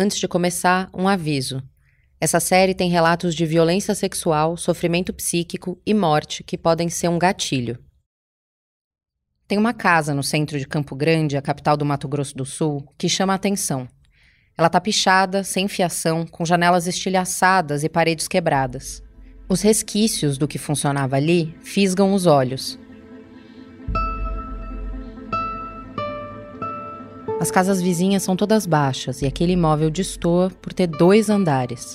Antes de começar, um aviso. Essa série tem relatos de violência sexual, sofrimento psíquico e morte que podem ser um gatilho. Tem uma casa no centro de Campo Grande, a capital do Mato Grosso do Sul, que chama a atenção. Ela tá pichada, sem fiação, com janelas estilhaçadas e paredes quebradas. Os resquícios do que funcionava ali fisgam os olhos. As casas vizinhas são todas baixas e aquele imóvel destoa por ter dois andares.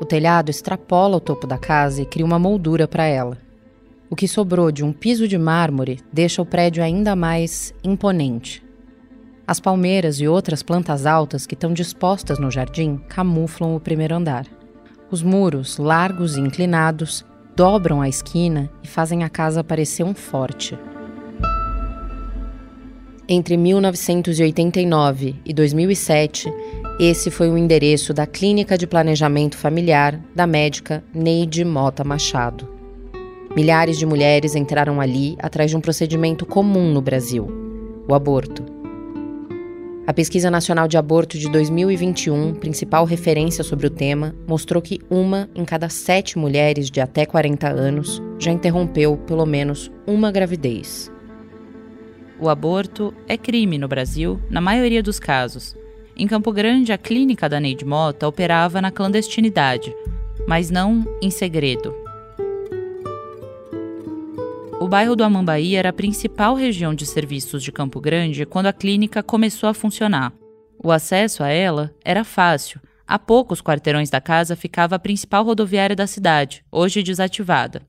O telhado extrapola o topo da casa e cria uma moldura para ela. O que sobrou de um piso de mármore deixa o prédio ainda mais imponente. As palmeiras e outras plantas altas que estão dispostas no jardim camuflam o primeiro andar. Os muros, largos e inclinados, dobram a esquina e fazem a casa parecer um forte. Entre 1989 e 2007, esse foi o endereço da Clínica de Planejamento Familiar da médica Neide Mota Machado. Milhares de mulheres entraram ali atrás de um procedimento comum no Brasil: o aborto. A Pesquisa Nacional de Aborto de 2021, principal referência sobre o tema, mostrou que uma em cada sete mulheres de até 40 anos já interrompeu pelo menos uma gravidez. O aborto é crime no Brasil, na maioria dos casos, em Campo Grande, a clínica da Neide Mota operava na clandestinidade, mas não em segredo. O bairro do Amambaí era a principal região de serviços de Campo Grande quando a clínica começou a funcionar. O acesso a ela era fácil. A poucos quarteirões da casa ficava a principal rodoviária da cidade, hoje desativada.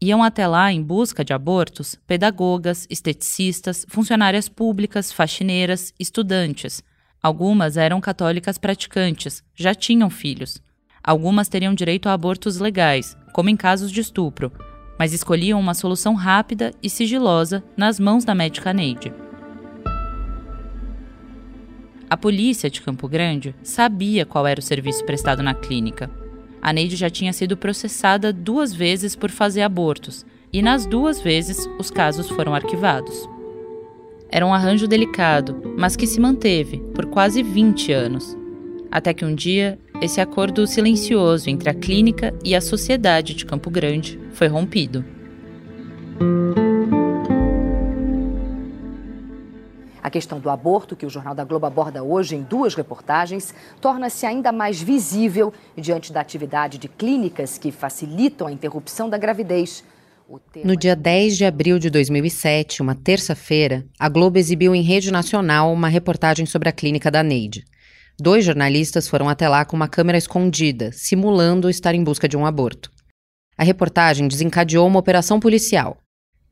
Iam até lá em busca de abortos pedagogas, esteticistas, funcionárias públicas, faxineiras, estudantes, Algumas eram católicas praticantes, já tinham filhos. Algumas teriam direito a abortos legais, como em casos de estupro, mas escolhiam uma solução rápida e sigilosa nas mãos da médica Neide. A polícia de Campo Grande sabia qual era o serviço prestado na clínica. A Neide já tinha sido processada duas vezes por fazer abortos, e nas duas vezes os casos foram arquivados. Era um arranjo delicado, mas que se manteve por quase 20 anos. Até que um dia, esse acordo silencioso entre a clínica e a sociedade de Campo Grande foi rompido. A questão do aborto, que o Jornal da Globo aborda hoje em duas reportagens, torna-se ainda mais visível diante da atividade de clínicas que facilitam a interrupção da gravidez no dia 10 de abril de 2007, uma terça-feira, a Globo exibiu em rede nacional uma reportagem sobre a clínica da Neide. Dois jornalistas foram até lá com uma câmera escondida, simulando estar em busca de um aborto. A reportagem desencadeou uma operação policial.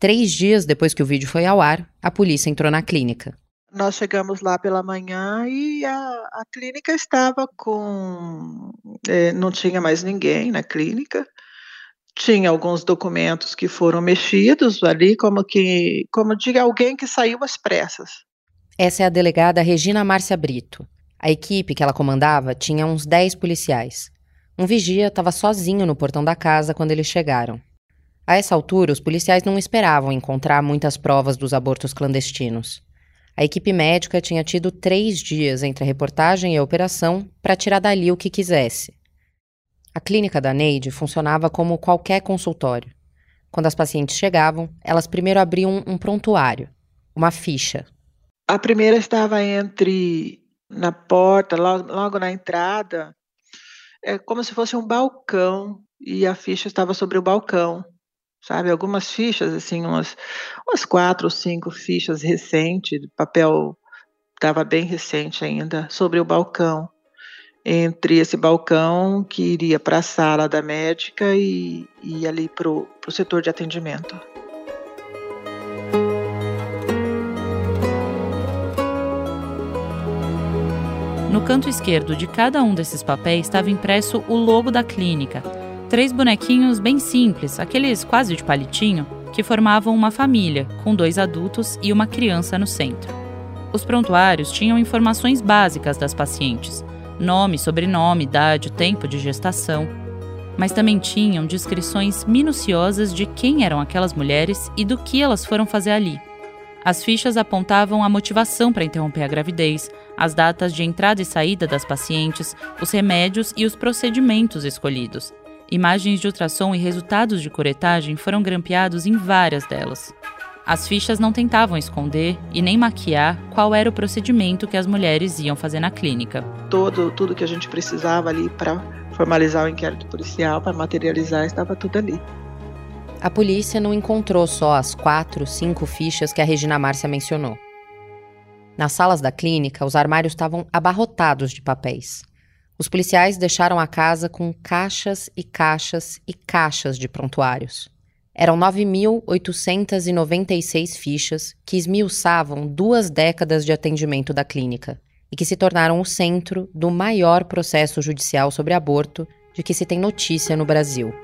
Três dias depois que o vídeo foi ao ar, a polícia entrou na clínica. Nós chegamos lá pela manhã e a, a clínica estava com. É, não tinha mais ninguém na clínica tinha alguns documentos que foram mexidos ali, como que, como de alguém que saiu às pressas. Essa é a delegada Regina Márcia Brito. A equipe que ela comandava tinha uns 10 policiais. Um vigia estava sozinho no portão da casa quando eles chegaram. A essa altura, os policiais não esperavam encontrar muitas provas dos abortos clandestinos. A equipe médica tinha tido três dias entre a reportagem e a operação para tirar dali o que quisesse. A clínica da Neide funcionava como qualquer consultório. Quando as pacientes chegavam, elas primeiro abriam um prontuário, uma ficha. A primeira estava entre na porta, logo, logo na entrada, é como se fosse um balcão e a ficha estava sobre o balcão, sabe? Algumas fichas, assim, umas, umas quatro ou cinco fichas recentes, papel estava bem recente ainda, sobre o balcão entre esse balcão que iria para a sala da médica e, e ali para o setor de atendimento. No canto esquerdo de cada um desses papéis estava impresso o logo da clínica. Três bonequinhos bem simples, aqueles quase de palitinho, que formavam uma família, com dois adultos e uma criança no centro. Os prontuários tinham informações básicas das pacientes, nome, sobrenome, idade, tempo de gestação. Mas também tinham descrições minuciosas de quem eram aquelas mulheres e do que elas foram fazer ali. As fichas apontavam a motivação para interromper a gravidez, as datas de entrada e saída das pacientes, os remédios e os procedimentos escolhidos. Imagens de ultrassom e resultados de curetagem foram grampeados em várias delas. As fichas não tentavam esconder e nem maquiar qual era o procedimento que as mulheres iam fazer na clínica. Todo, tudo que a gente precisava ali para formalizar o inquérito policial, para materializar, estava tudo ali. A polícia não encontrou só as quatro, cinco fichas que a Regina Márcia mencionou. Nas salas da clínica, os armários estavam abarrotados de papéis. Os policiais deixaram a casa com caixas e caixas e caixas de prontuários. Eram 9.896 fichas que esmiuçavam duas décadas de atendimento da clínica e que se tornaram o centro do maior processo judicial sobre aborto de que se tem notícia no Brasil.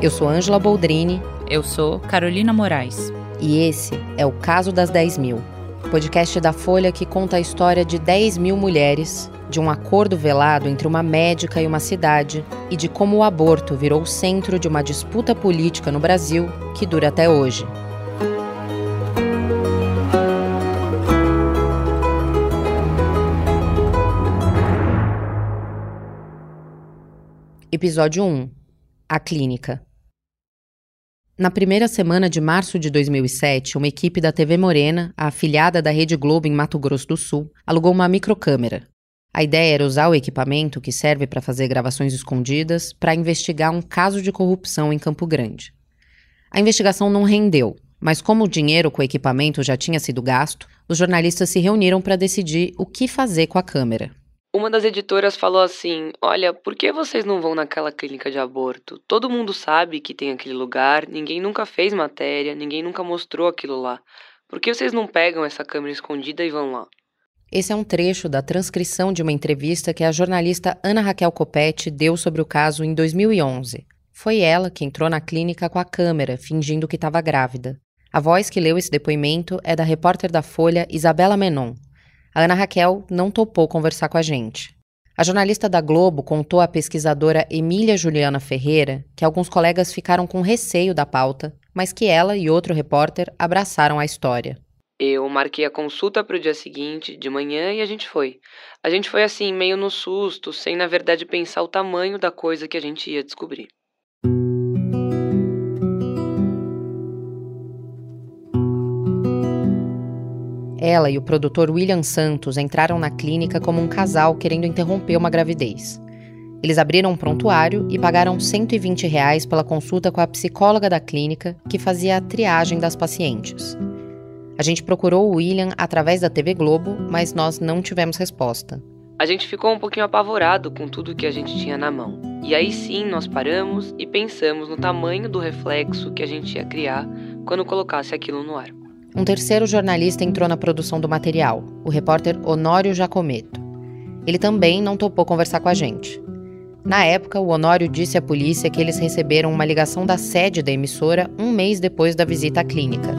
Eu sou Ângela Boldrini. Eu sou Carolina Moraes. E esse é o Caso das 10 Mil, podcast da Folha que conta a história de 10 mil mulheres, de um acordo velado entre uma médica e uma cidade, e de como o aborto virou o centro de uma disputa política no Brasil que dura até hoje. Episódio 1 A Clínica na primeira semana de março de 2007, uma equipe da TV Morena, afiliada da Rede Globo em Mato Grosso do Sul, alugou uma microcâmera. A ideia era usar o equipamento que serve para fazer gravações escondidas para investigar um caso de corrupção em Campo Grande. A investigação não rendeu, mas como o dinheiro com o equipamento já tinha sido gasto, os jornalistas se reuniram para decidir o que fazer com a câmera. Uma das editoras falou assim: Olha, por que vocês não vão naquela clínica de aborto? Todo mundo sabe que tem aquele lugar, ninguém nunca fez matéria, ninguém nunca mostrou aquilo lá. Por que vocês não pegam essa câmera escondida e vão lá? Esse é um trecho da transcrição de uma entrevista que a jornalista Ana Raquel Copete deu sobre o caso em 2011. Foi ela que entrou na clínica com a câmera, fingindo que estava grávida. A voz que leu esse depoimento é da repórter da Folha Isabela Menon, a Ana Raquel não topou conversar com a gente. A jornalista da Globo contou à pesquisadora Emília Juliana Ferreira que alguns colegas ficaram com receio da pauta, mas que ela e outro repórter abraçaram a história. Eu marquei a consulta para o dia seguinte, de manhã, e a gente foi. A gente foi assim, meio no susto, sem na verdade pensar o tamanho da coisa que a gente ia descobrir. Ela e o produtor William Santos entraram na clínica como um casal querendo interromper uma gravidez. Eles abriram um prontuário e pagaram 120 reais pela consulta com a psicóloga da clínica, que fazia a triagem das pacientes. A gente procurou o William através da TV Globo, mas nós não tivemos resposta. A gente ficou um pouquinho apavorado com tudo que a gente tinha na mão. E aí sim nós paramos e pensamos no tamanho do reflexo que a gente ia criar quando colocasse aquilo no ar. Um terceiro jornalista entrou na produção do material, o repórter Honório Jacometo. Ele também não topou conversar com a gente. Na época, o Honório disse à polícia que eles receberam uma ligação da sede da emissora um mês depois da visita à clínica.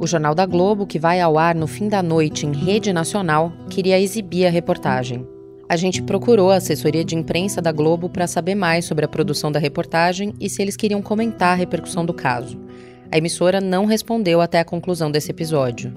O Jornal da Globo, que vai ao ar no fim da noite em rede nacional, queria exibir a reportagem. A gente procurou a assessoria de imprensa da Globo para saber mais sobre a produção da reportagem e se eles queriam comentar a repercussão do caso. A emissora não respondeu até a conclusão desse episódio.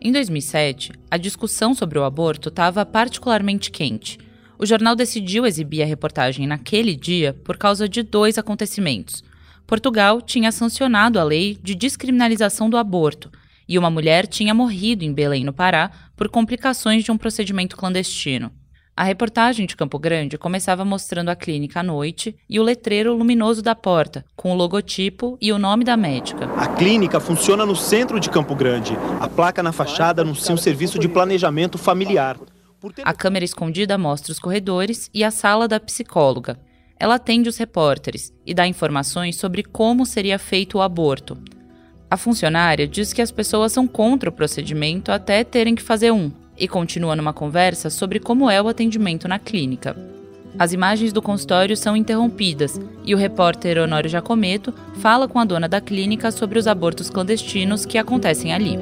Em 2007, a discussão sobre o aborto estava particularmente quente. O jornal decidiu exibir a reportagem naquele dia por causa de dois acontecimentos. Portugal tinha sancionado a lei de descriminalização do aborto e uma mulher tinha morrido em Belém, no Pará, por complicações de um procedimento clandestino. A reportagem de Campo Grande começava mostrando a clínica à noite e o letreiro luminoso da porta, com o logotipo e o nome da médica. A clínica funciona no centro de Campo Grande. A placa na fachada anuncia um serviço de planejamento familiar. A câmera escondida mostra os corredores e a sala da psicóloga. Ela atende os repórteres e dá informações sobre como seria feito o aborto. A funcionária diz que as pessoas são contra o procedimento até terem que fazer um, e continua numa conversa sobre como é o atendimento na clínica. As imagens do consultório são interrompidas e o repórter Honório Jacometo fala com a dona da clínica sobre os abortos clandestinos que acontecem ali.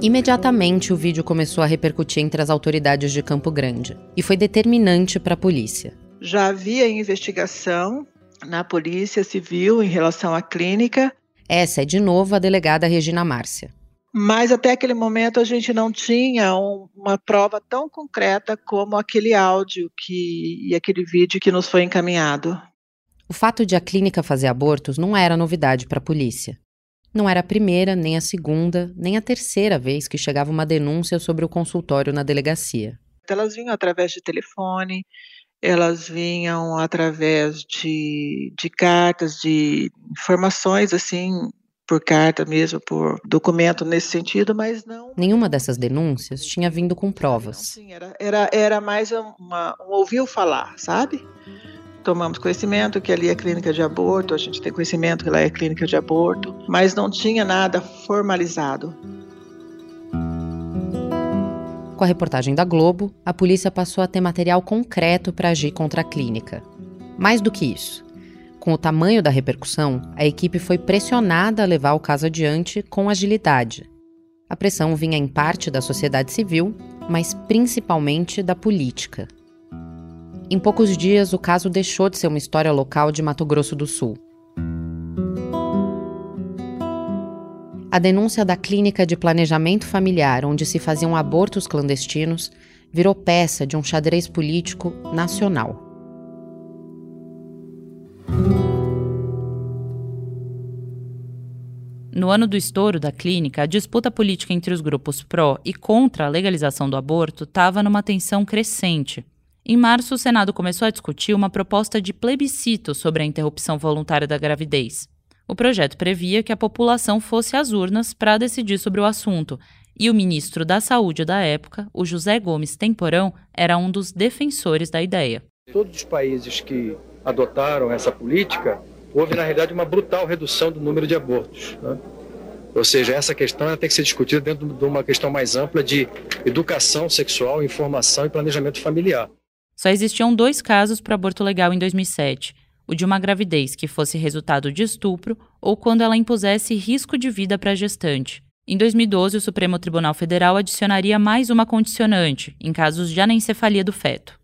Imediatamente o vídeo começou a repercutir entre as autoridades de Campo Grande e foi determinante para a polícia. Já havia investigação na Polícia Civil em relação à clínica. Essa é de novo a delegada Regina Márcia. Mas até aquele momento a gente não tinha um, uma prova tão concreta como aquele áudio que, e aquele vídeo que nos foi encaminhado. O fato de a clínica fazer abortos não era novidade para a polícia. Não era a primeira, nem a segunda, nem a terceira vez que chegava uma denúncia sobre o consultório na delegacia. Elas vinham através de telefone, elas vinham através de, de cartas, de informações assim, por carta mesmo, por documento nesse sentido, mas não. Nenhuma dessas denúncias tinha vindo com provas. Sim, era, era, era mais uma, um ouviu falar, sabe? Tomamos conhecimento que ali é clínica de aborto, a gente tem conhecimento que lá é clínica de aborto, mas não tinha nada formalizado. Com a reportagem da Globo, a polícia passou a ter material concreto para agir contra a clínica. Mais do que isso, com o tamanho da repercussão, a equipe foi pressionada a levar o caso adiante com agilidade. A pressão vinha em parte da sociedade civil, mas principalmente da política. Em poucos dias, o caso deixou de ser uma história local de Mato Grosso do Sul. A denúncia da clínica de planejamento familiar, onde se faziam abortos clandestinos, virou peça de um xadrez político nacional. No ano do estouro da clínica, a disputa política entre os grupos pró e contra a legalização do aborto estava numa tensão crescente. Em março, o Senado começou a discutir uma proposta de plebiscito sobre a interrupção voluntária da gravidez. O projeto previa que a população fosse às urnas para decidir sobre o assunto, e o ministro da Saúde da época, o José Gomes Temporão, era um dos defensores da ideia. Todos os países que adotaram essa política, houve na realidade uma brutal redução do número de abortos. Né? Ou seja, essa questão tem que ser discutida dentro de uma questão mais ampla de educação sexual, informação e planejamento familiar. Só existiam dois casos para aborto legal em 2007 o de uma gravidez que fosse resultado de estupro ou quando ela impusesse risco de vida para a gestante. Em 2012, o Supremo Tribunal Federal adicionaria mais uma condicionante, em casos de anencefalia do feto.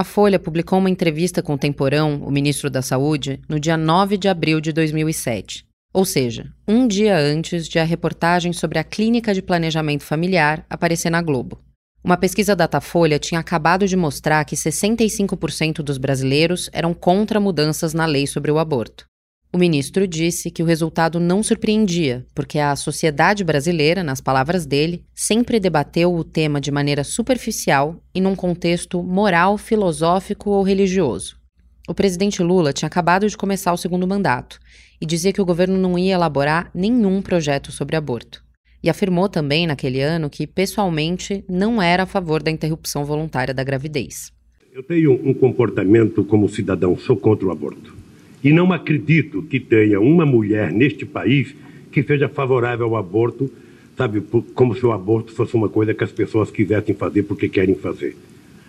A Folha publicou uma entrevista com o Temporão, o ministro da Saúde, no dia 9 de abril de 2007. Ou seja, um dia antes de a reportagem sobre a Clínica de Planejamento Familiar aparecer na Globo. Uma pesquisa Datafolha tinha acabado de mostrar que 65% dos brasileiros eram contra mudanças na lei sobre o aborto. O ministro disse que o resultado não surpreendia, porque a sociedade brasileira, nas palavras dele, sempre debateu o tema de maneira superficial e num contexto moral, filosófico ou religioso. O presidente Lula tinha acabado de começar o segundo mandato e dizia que o governo não ia elaborar nenhum projeto sobre aborto e afirmou também naquele ano que, pessoalmente, não era a favor da interrupção voluntária da gravidez. Eu tenho um comportamento como cidadão, sou contra o aborto. E não acredito que tenha uma mulher neste país que seja favorável ao aborto, sabe, como se o aborto fosse uma coisa que as pessoas quisessem fazer porque querem fazer.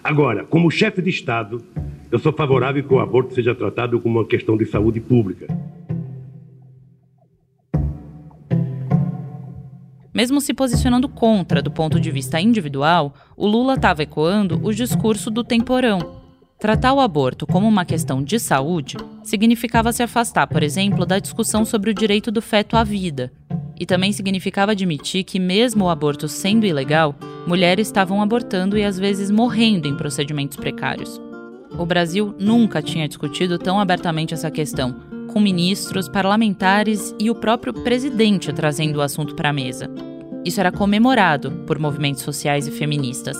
Agora, como chefe de Estado, eu sou favorável que o aborto seja tratado como uma questão de saúde pública. Mesmo se posicionando contra do ponto de vista individual, o Lula estava ecoando o discurso do temporão. Tratar o aborto como uma questão de saúde significava se afastar, por exemplo, da discussão sobre o direito do feto à vida. E também significava admitir que, mesmo o aborto sendo ilegal, mulheres estavam abortando e às vezes morrendo em procedimentos precários. O Brasil nunca tinha discutido tão abertamente essa questão, com ministros, parlamentares e o próprio presidente trazendo o assunto para a mesa. Isso era comemorado por movimentos sociais e feministas.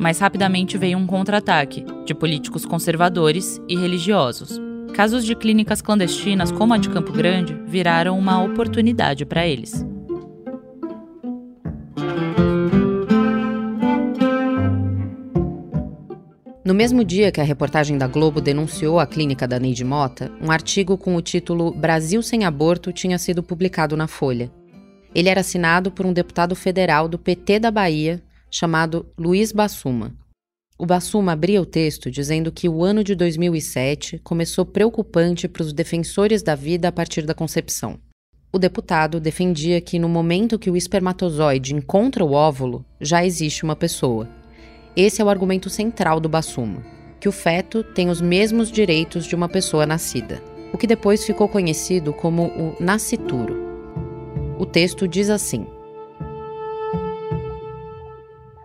Mas rapidamente veio um contra-ataque de políticos conservadores e religiosos. Casos de clínicas clandestinas, como a de Campo Grande, viraram uma oportunidade para eles. No mesmo dia que a reportagem da Globo denunciou a clínica da Neide Mota, um artigo com o título Brasil sem aborto tinha sido publicado na Folha. Ele era assinado por um deputado federal do PT da Bahia, chamado Luiz Bassuma. O Bassuma abria o texto dizendo que o ano de 2007 começou preocupante para os defensores da vida a partir da concepção. O deputado defendia que no momento que o espermatozoide encontra o óvulo, já existe uma pessoa. Esse é o argumento central do Bassuma. que o feto tem os mesmos direitos de uma pessoa nascida, o que depois ficou conhecido como o nascituro. O texto diz assim: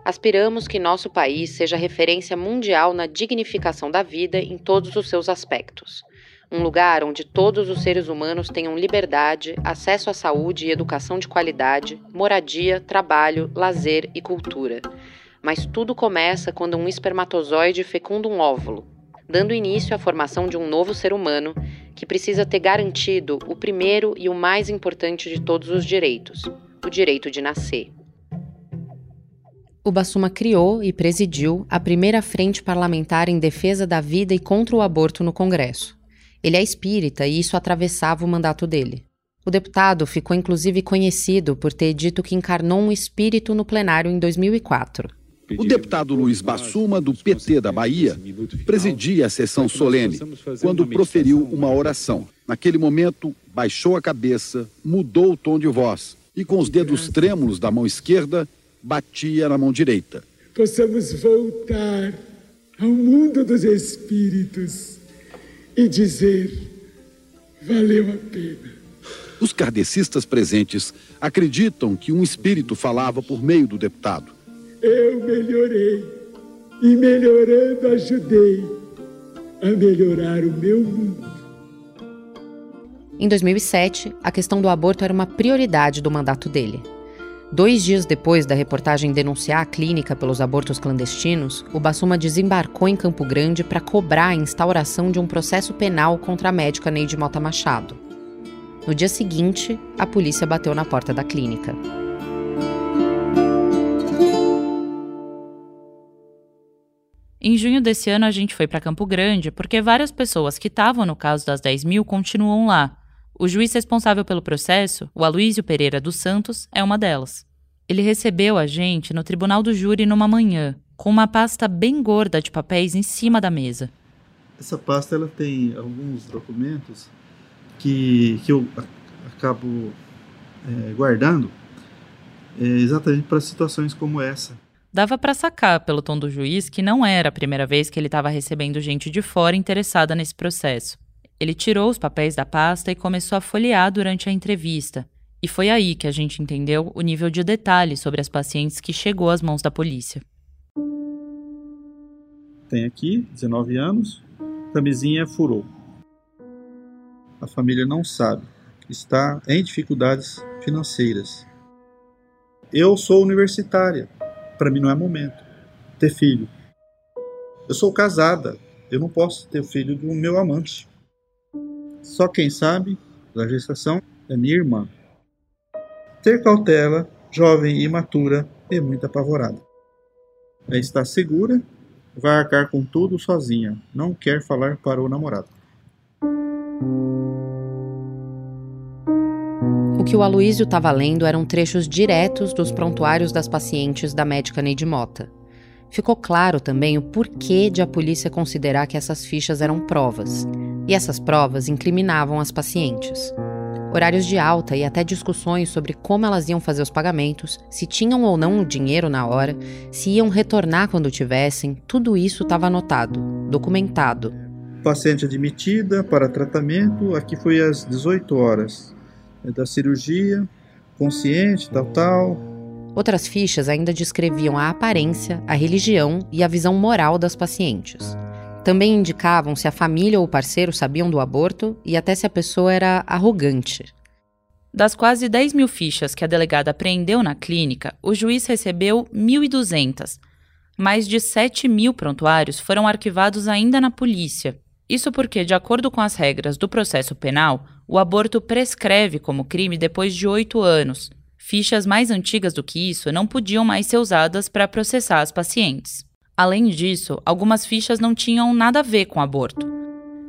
Aspiramos que nosso país seja referência mundial na dignificação da vida em todos os seus aspectos. Um lugar onde todos os seres humanos tenham liberdade, acesso à saúde e educação de qualidade, moradia, trabalho, lazer e cultura. Mas tudo começa quando um espermatozoide fecunda um óvulo, dando início à formação de um novo ser humano que precisa ter garantido o primeiro e o mais importante de todos os direitos: o direito de nascer. O Bassuma criou e presidiu a primeira frente parlamentar em defesa da vida e contra o aborto no Congresso. Ele é espírita e isso atravessava o mandato dele. O deputado ficou inclusive conhecido por ter dito que encarnou um espírito no plenário em 2004. O deputado Luiz Bassuma, do PT da Bahia, presidia a sessão solene quando proferiu uma oração. Naquele momento, baixou a cabeça, mudou o tom de voz e, com os dedos trêmulos da mão esquerda, batia na mão direita. Possamos voltar ao mundo dos espíritos e dizer: valeu a pena. Os kardecistas presentes acreditam que um espírito falava por meio do deputado. Eu melhorei e melhorando ajudei a melhorar o meu mundo. Em 2007, a questão do aborto era uma prioridade do mandato dele. Dois dias depois da reportagem denunciar a clínica pelos abortos clandestinos, o Bassuma desembarcou em Campo Grande para cobrar a instauração de um processo penal contra a médica Neide Mota Machado. No dia seguinte, a polícia bateu na porta da clínica. Em junho desse ano, a gente foi para Campo Grande porque várias pessoas que estavam no caso das 10 mil continuam lá, o juiz responsável pelo processo, o Aloísio Pereira dos Santos, é uma delas. Ele recebeu a gente no tribunal do júri numa manhã, com uma pasta bem gorda de papéis em cima da mesa. Essa pasta ela tem alguns documentos que, que eu acabo é, guardando é, exatamente para situações como essa. Dava para sacar pelo tom do juiz que não era a primeira vez que ele estava recebendo gente de fora interessada nesse processo. Ele tirou os papéis da pasta e começou a folhear durante a entrevista. E foi aí que a gente entendeu o nível de detalhe sobre as pacientes que chegou às mãos da polícia. Tem aqui, 19 anos, camisinha furou. A família não sabe, está em dificuldades financeiras. Eu sou universitária, para mim não é momento ter filho. Eu sou casada, eu não posso ter filho do meu amante. Só quem sabe da gestação é minha irmã. Ter cautela, jovem e imatura e muito apavorada. Ela está segura, vai arcar com tudo sozinha, não quer falar para o namorado. O que o Aloísio estava lendo eram trechos diretos dos prontuários das pacientes da médica Neide Mota. Ficou claro também o porquê de a polícia considerar que essas fichas eram provas. E essas provas incriminavam as pacientes. Horários de alta e até discussões sobre como elas iam fazer os pagamentos, se tinham ou não o dinheiro na hora, se iam retornar quando tivessem, tudo isso estava anotado, documentado. Paciente admitida para tratamento, aqui foi às 18 horas. É da cirurgia, consciente, tal, tal, Outras fichas ainda descreviam a aparência, a religião e a visão moral das pacientes. Também indicavam se a família ou o parceiro sabiam do aborto e até se a pessoa era arrogante. Das quase 10 mil fichas que a delegada apreendeu na clínica, o juiz recebeu 1.200. Mais de 7 mil prontuários foram arquivados ainda na polícia. Isso porque, de acordo com as regras do processo penal, o aborto prescreve como crime depois de oito anos, Fichas mais antigas do que isso não podiam mais ser usadas para processar as pacientes. Além disso, algumas fichas não tinham nada a ver com aborto.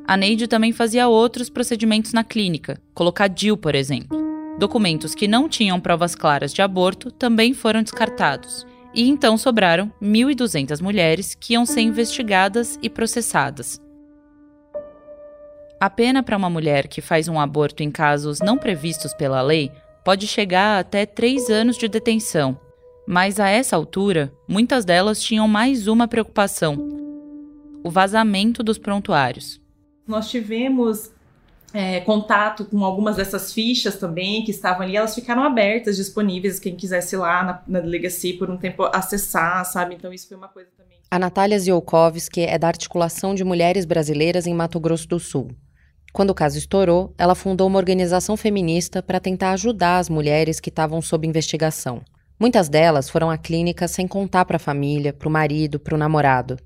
A Neide também fazia outros procedimentos na clínica, colocar DIL, por exemplo. Documentos que não tinham provas claras de aborto também foram descartados. E então sobraram 1.200 mulheres que iam ser investigadas e processadas. A pena para uma mulher que faz um aborto em casos não previstos pela lei pode chegar até três anos de detenção. Mas a essa altura, muitas delas tinham mais uma preocupação. o vazamento dos prontuários. Nós tivemos é, contato com algumas dessas fichas também que estavam ali, elas ficaram abertas, disponíveis, quem quisesse ir lá na, na delegacia por um tempo acessar, sabe? Então isso foi uma coisa também. A Natália Ziolkowski é da Articulação de Mulheres Brasileiras em Mato Grosso do Sul. Quando o caso estourou, ela fundou uma organização feminista para tentar ajudar as mulheres que estavam sob investigação. Muitas delas foram à clínica sem contar para a família, para o marido, para o namorado.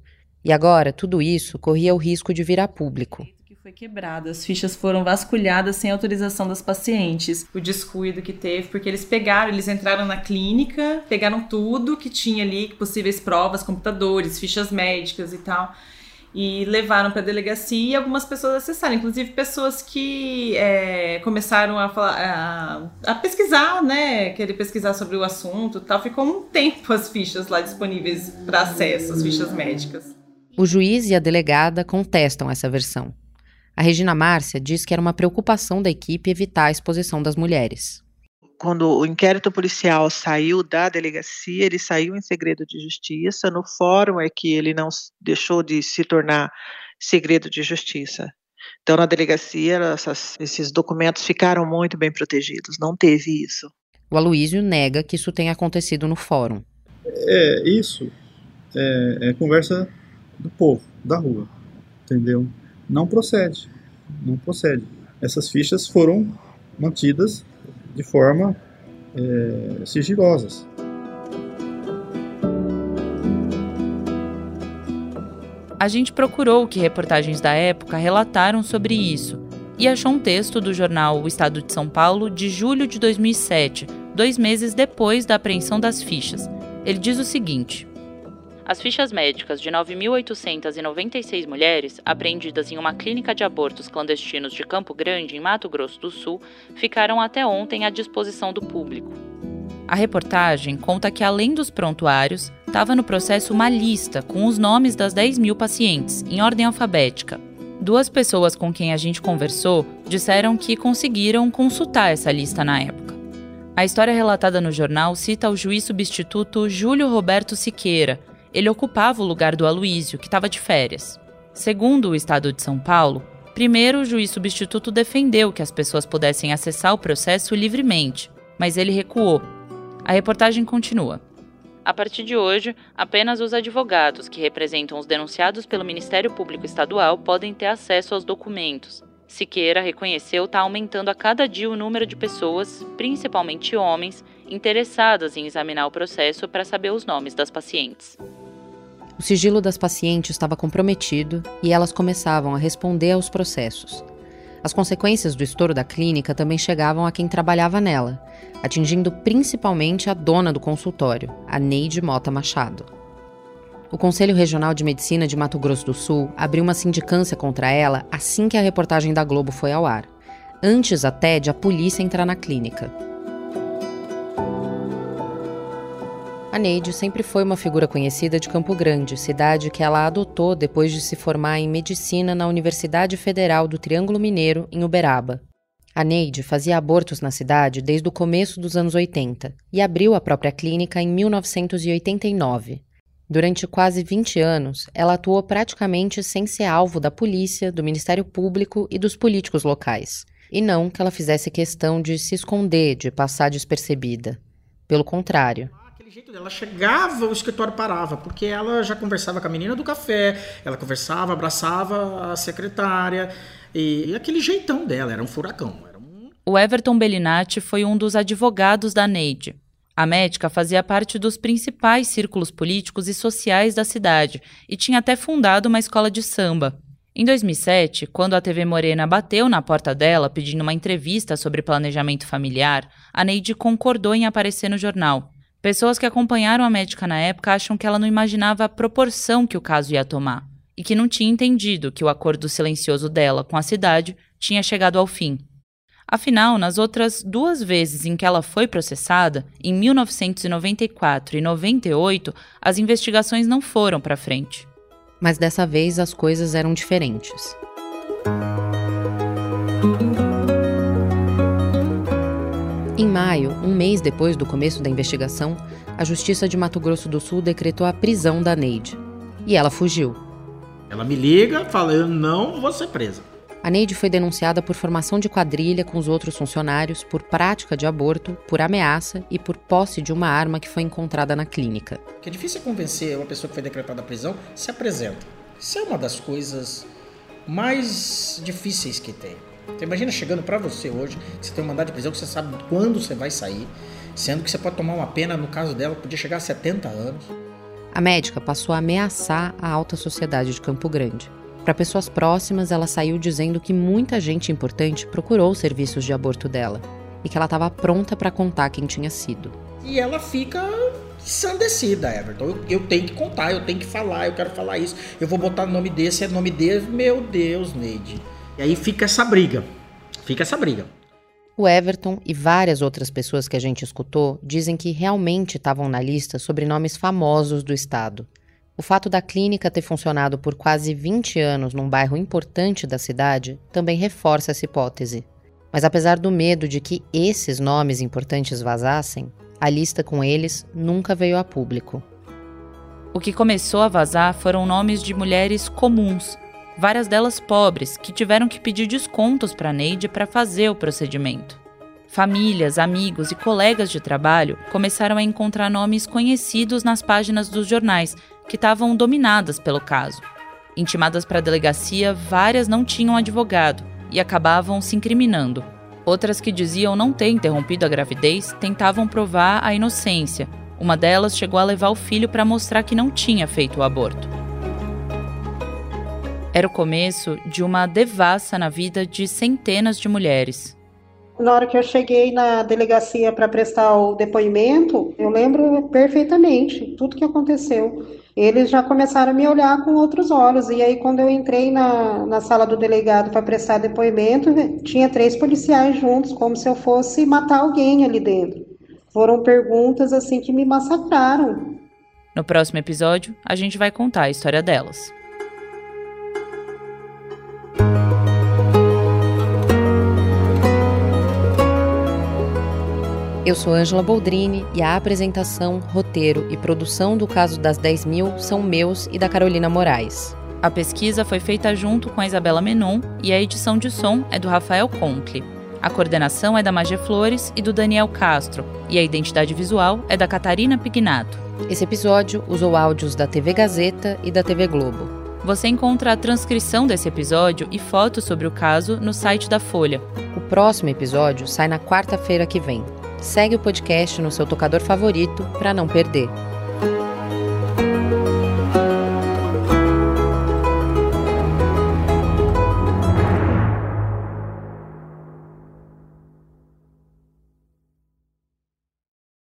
E agora, tudo isso corria o risco de virar público foi quebrada. As fichas foram vasculhadas sem autorização das pacientes. O descuido que teve, porque eles pegaram, eles entraram na clínica, pegaram tudo que tinha ali, possíveis provas, computadores, fichas médicas e tal. E levaram para a delegacia e algumas pessoas acessaram, inclusive pessoas que é, começaram a, falar, a, a, pesquisar, né? Querer pesquisar sobre o assunto tal. Ficou um tempo as fichas lá disponíveis para acesso, as fichas médicas. O juiz e a delegada contestam essa versão. A Regina Márcia diz que era uma preocupação da equipe evitar a exposição das mulheres. Quando o inquérito policial saiu da delegacia, ele saiu em segredo de justiça. No fórum é que ele não deixou de se tornar segredo de justiça. Então, na delegacia, essas, esses documentos ficaram muito bem protegidos. Não teve isso. O Aloísio nega que isso tenha acontecido no fórum. É, isso é, é conversa do povo, da rua, entendeu? não procede. Não procede. Essas fichas foram mantidas de forma é, sigilosas. A gente procurou o que reportagens da época relataram sobre isso e achou um texto do jornal O Estado de São Paulo de julho de 2007, dois meses depois da apreensão das fichas. Ele diz o seguinte: as fichas médicas de 9.896 mulheres, apreendidas em uma clínica de abortos clandestinos de Campo Grande, em Mato Grosso do Sul, ficaram até ontem à disposição do público. A reportagem conta que, além dos prontuários, estava no processo uma lista com os nomes das 10 mil pacientes, em ordem alfabética. Duas pessoas com quem a gente conversou disseram que conseguiram consultar essa lista na época. A história relatada no jornal cita o juiz substituto Júlio Roberto Siqueira, ele ocupava o lugar do Aloísio, que estava de férias. Segundo o Estado de São Paulo, primeiro o juiz substituto defendeu que as pessoas pudessem acessar o processo livremente, mas ele recuou. A reportagem continua. A partir de hoje, apenas os advogados que representam os denunciados pelo Ministério Público Estadual podem ter acesso aos documentos. Siqueira reconheceu estar tá aumentando a cada dia o número de pessoas, principalmente homens, interessadas em examinar o processo para saber os nomes das pacientes. O sigilo das pacientes estava comprometido e elas começavam a responder aos processos. As consequências do estouro da clínica também chegavam a quem trabalhava nela, atingindo principalmente a dona do consultório, a Neide Mota Machado. O Conselho Regional de Medicina de Mato Grosso do Sul abriu uma sindicância contra ela assim que a reportagem da Globo foi ao ar, antes até de a polícia entrar na clínica. A Neide sempre foi uma figura conhecida de Campo Grande, cidade que ela adotou depois de se formar em medicina na Universidade Federal do Triângulo Mineiro, em Uberaba. A Neide fazia abortos na cidade desde o começo dos anos 80 e abriu a própria clínica em 1989. Durante quase 20 anos, ela atuou praticamente sem ser alvo da polícia, do Ministério Público e dos políticos locais. E não que ela fizesse questão de se esconder, de passar despercebida. Pelo contrário, jeito dela. Ela chegava, o escritório parava, porque ela já conversava com a menina do café, ela conversava, abraçava a secretária, e, e aquele jeitão dela, era um furacão. Era um... O Everton Bellinati foi um dos advogados da Neide. A médica fazia parte dos principais círculos políticos e sociais da cidade e tinha até fundado uma escola de samba. Em 2007, quando a TV Morena bateu na porta dela pedindo uma entrevista sobre planejamento familiar, a Neide concordou em aparecer no jornal. Pessoas que acompanharam a médica na época acham que ela não imaginava a proporção que o caso ia tomar e que não tinha entendido que o acordo silencioso dela com a cidade tinha chegado ao fim. Afinal, nas outras duas vezes em que ela foi processada, em 1994 e 98, as investigações não foram para frente. Mas dessa vez as coisas eram diferentes. Em maio, um mês depois do começo da investigação, a Justiça de Mato Grosso do Sul decretou a prisão da Neide. E ela fugiu. Ela me liga, fala: eu não vou ser presa. A Neide foi denunciada por formação de quadrilha com os outros funcionários, por prática de aborto, por ameaça e por posse de uma arma que foi encontrada na clínica. Que é difícil convencer uma pessoa que foi decretada a prisão se apresenta. Isso é uma das coisas mais difíceis que tem. Você imagina chegando para você hoje, você tem um mandado de prisão que você sabe quando você vai sair, sendo que você pode tomar uma pena, no caso dela, podia chegar a 70 anos. A médica passou a ameaçar a alta sociedade de Campo Grande. Para pessoas próximas, ela saiu dizendo que muita gente importante procurou os serviços de aborto dela e que ela estava pronta para contar quem tinha sido. E ela fica ensandecida, Everton. Eu, eu, tenho que contar, eu tenho que falar, eu quero falar isso. Eu vou botar nome desse, é nome dele. Meu Deus, Neide. E aí fica essa briga. Fica essa briga. O Everton e várias outras pessoas que a gente escutou dizem que realmente estavam na lista sobrenomes famosos do estado. O fato da clínica ter funcionado por quase 20 anos num bairro importante da cidade também reforça essa hipótese. Mas apesar do medo de que esses nomes importantes vazassem, a lista com eles nunca veio a público. O que começou a vazar foram nomes de mulheres comuns, várias delas pobres, que tiveram que pedir descontos para Neide para fazer o procedimento. Famílias, amigos e colegas de trabalho começaram a encontrar nomes conhecidos nas páginas dos jornais que estavam dominadas pelo caso. Intimadas para a delegacia, várias não tinham advogado e acabavam se incriminando. Outras que diziam não ter interrompido a gravidez tentavam provar a inocência. Uma delas chegou a levar o filho para mostrar que não tinha feito o aborto. Era o começo de uma devassa na vida de centenas de mulheres. Na hora que eu cheguei na delegacia para prestar o depoimento, eu lembro perfeitamente tudo que aconteceu. Eles já começaram a me olhar com outros olhos. E aí, quando eu entrei na, na sala do delegado para prestar depoimento, tinha três policiais juntos, como se eu fosse matar alguém ali dentro. Foram perguntas assim que me massacraram. No próximo episódio, a gente vai contar a história delas. Eu sou Ângela Boldrini e a apresentação, roteiro e produção do caso das 10 mil são meus e da Carolina Moraes. A pesquisa foi feita junto com a Isabela Menon e a edição de som é do Rafael Conkle. A coordenação é da Magé Flores e do Daniel Castro, e a identidade visual é da Catarina Pignato. Esse episódio usou áudios da TV Gazeta e da TV Globo. Você encontra a transcrição desse episódio e fotos sobre o caso no site da Folha. O próximo episódio sai na quarta-feira que vem. Segue o podcast no seu tocador favorito para não perder.